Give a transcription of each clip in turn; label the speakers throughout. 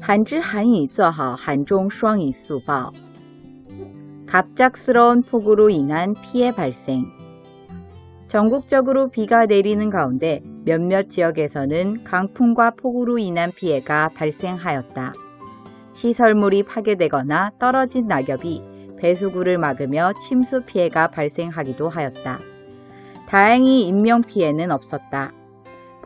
Speaker 1: 한지 한이做好 한종 수왕이 수보 갑작스러운 폭우로 인한 피해 발생 전국적으로 비가 내리는 가운데 몇몇 지역에서는 강풍과 폭우로 인한 피해가 발생하였다. 시설물이 파괴되거나 떨어진 낙엽이 배수구를 막으며 침수 피해가 발생하기도 하였다. 다행히 인명피해는 없었다.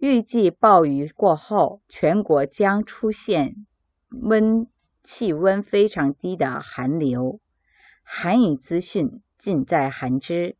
Speaker 1: 预计暴雨过后，全国将出现温气温非常低的寒流。寒雨资讯尽在寒知。